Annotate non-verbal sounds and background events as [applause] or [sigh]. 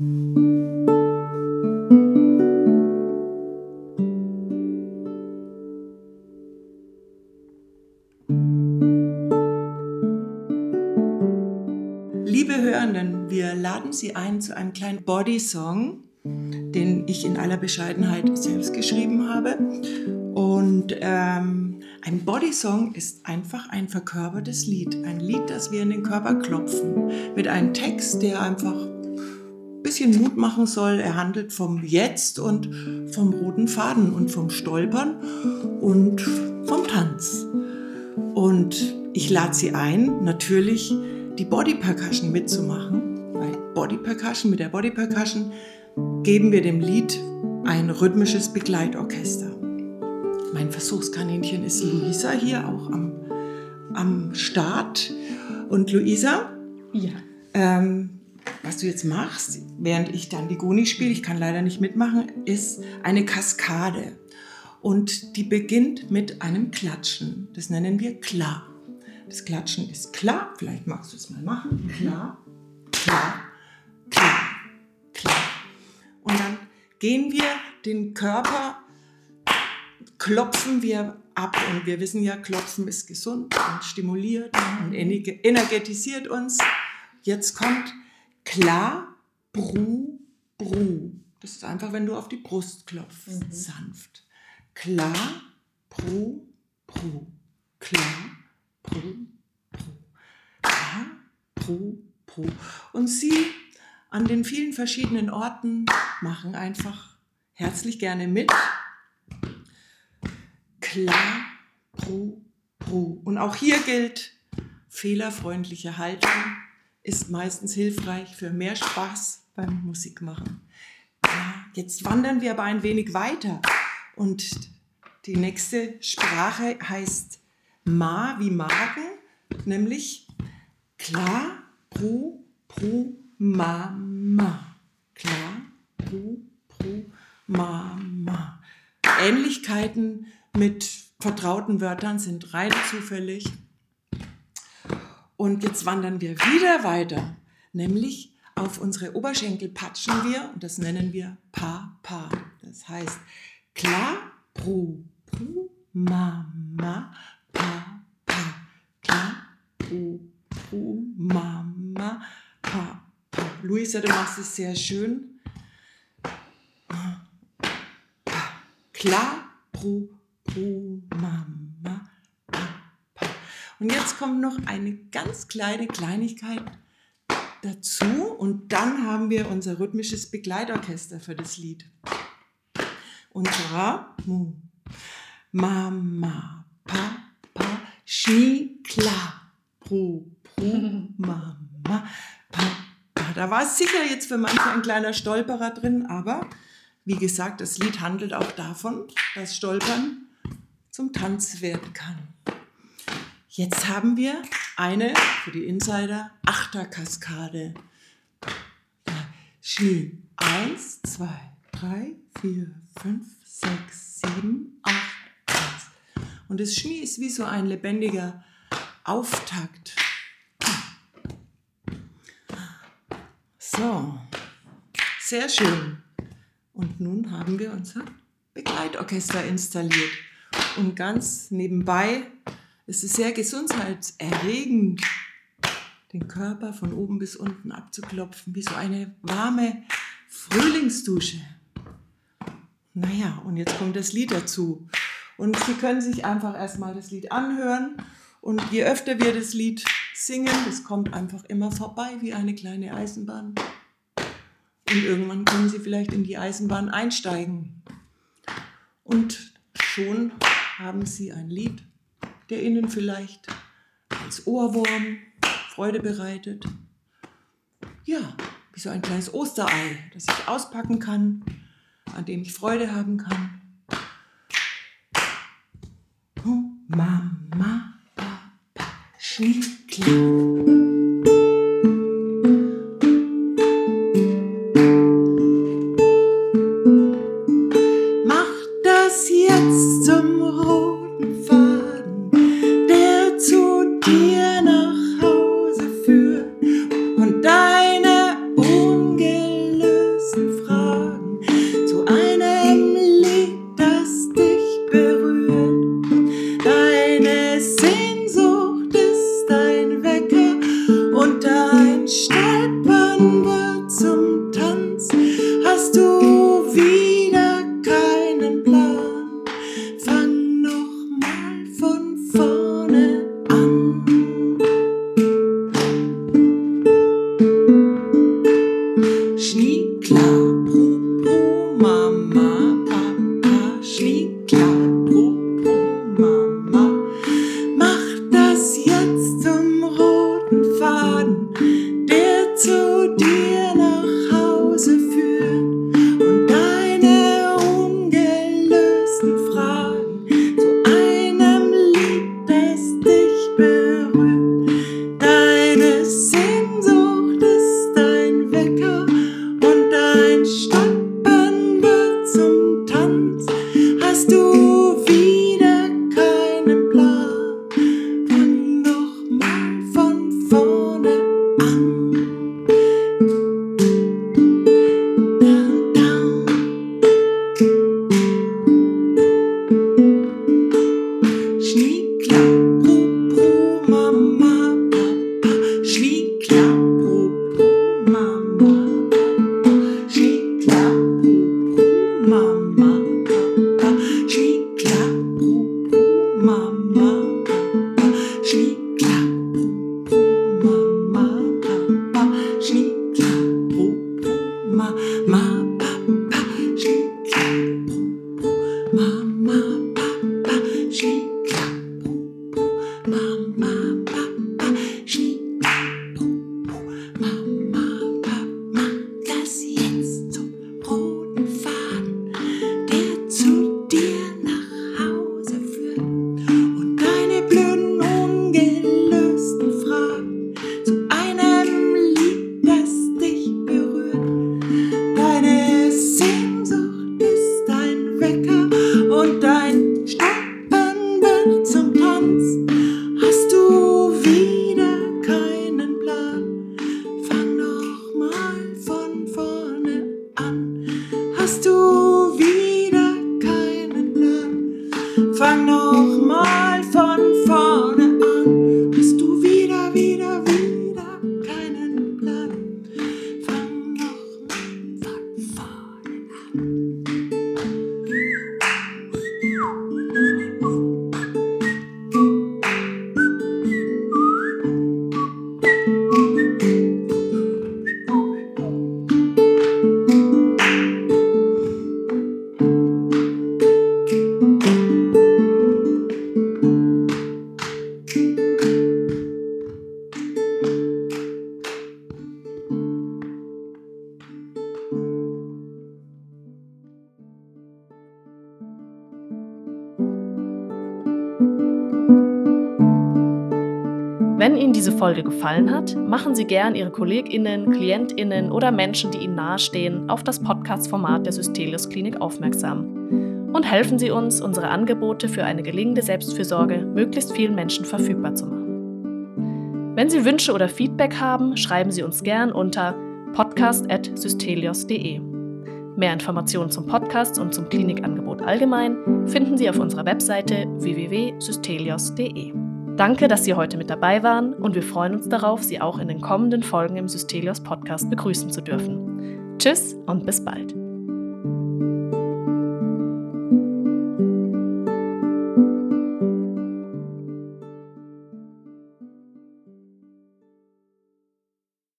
Liebe Hörenden, wir laden Sie ein zu einem kleinen Body-Song, den ich in aller Bescheidenheit selbst geschrieben habe. Und ähm, ein Body-Song ist einfach ein verkörpertes Lied. Ein Lied, das wir in den Körper klopfen. Mit einem Text, der einfach ein bisschen Mut machen soll. Er handelt vom Jetzt und vom roten Faden und vom Stolpern und vom Tanz. Und ich lade Sie ein, natürlich die Body Percussion mitzumachen. Weil Body Percussion, mit der Body Percussion geben wir dem Lied ein rhythmisches Begleitorchester. Mein Versuchskaninchen ist Luisa hier auch am, am Start. Und Luisa, Ja. ähm, was du jetzt machst, während ich dann die Goni spiele, ich kann leider nicht mitmachen, ist eine Kaskade. Und die beginnt mit einem Klatschen. Das nennen wir klar. Das Klatschen ist klar. Vielleicht magst du es mal machen. Klar, klar, klar, klar. Und dann gehen wir den Körper, klopfen wir ab. Und wir wissen ja, Klopfen ist gesund und stimuliert und ener- energetisiert uns. Jetzt kommt klar, bru, bru. Das ist einfach, wenn du auf die Brust klopfst, Mhm. sanft. Klar, bru, bru. Klar, bru, bru. Klar, bru, bru. Und sie an den vielen verschiedenen Orten machen einfach herzlich gerne mit. Klar, bru, bru. Und auch hier gilt, fehlerfreundliche Haltung ist meistens hilfreich für mehr Spaß beim Musikmachen. Ja, jetzt wandern wir aber ein wenig weiter und die nächste Sprache heißt Ma wie Magen, nämlich klar, pru, ma, ma. Klar, pru, ma, ma. Ähnlichkeiten mit vertrauten Wörtern sind rein zufällig. Und jetzt wandern wir wieder weiter, nämlich auf unsere Oberschenkel patschen wir und das nennen wir Pa, Pa. Das heißt klar, Pru, Pru, Ma, Ma, Pa, Pa. Klar, Pru, Pru, Ma, Ma, Pa, Pa. Luisa, du machst es sehr schön. Klar, Pru, Pru, Ma. Und jetzt kommt noch eine ganz kleine Kleinigkeit dazu und dann haben wir unser rhythmisches Begleitorchester für das Lied. Und zwar Mama, Pa, Pa, Schni, Klar, Pru, Pru, [laughs] Mama, Pa, Pa. Da war sicher jetzt für manche ein kleiner Stolperer drin, aber wie gesagt, das Lied handelt auch davon, dass Stolpern zum Tanz werden kann. Jetzt haben wir eine für die Insider Achterkaskade. Schnee. Eins, zwei, drei, vier, fünf, sechs, sieben, acht, eins. Und das Schnee ist wie so ein lebendiger Auftakt. So, sehr schön. Und nun haben wir unser Begleitorchester installiert. Und ganz nebenbei ist es sehr gesundheitserregend, den Körper von oben bis unten abzuklopfen, wie so eine warme Frühlingsdusche. Naja, und jetzt kommt das Lied dazu. Und Sie können sich einfach erstmal das Lied anhören. Und je öfter wir das Lied singen, das kommt einfach immer vorbei wie eine kleine Eisenbahn. Und irgendwann können Sie vielleicht in die Eisenbahn einsteigen. Und schon haben Sie ein Lied, der Ihnen vielleicht als Ohrwurm Freude bereitet. Ja, wie so ein kleines Osterei, das ich auspacken kann, an dem ich Freude haben kann. Oh, Mama, Papa, Schneeklar. Zu Schnee Wenn Ihnen diese Folge gefallen hat, machen Sie gern Ihre KollegInnen, KlientInnen oder Menschen, die Ihnen nahestehen, auf das Podcast-Format der Systelius Klinik aufmerksam. Und helfen Sie uns, unsere Angebote für eine gelingende Selbstfürsorge möglichst vielen Menschen verfügbar zu machen. Wenn Sie Wünsche oder Feedback haben, schreiben Sie uns gern unter podcast.systelios.de. Mehr Informationen zum Podcast und zum Klinikangebot allgemein finden Sie auf unserer Webseite www.systelios.de. Danke, dass Sie heute mit dabei waren und wir freuen uns darauf, Sie auch in den kommenden Folgen im Systelios Podcast begrüßen zu dürfen. Tschüss und bis bald.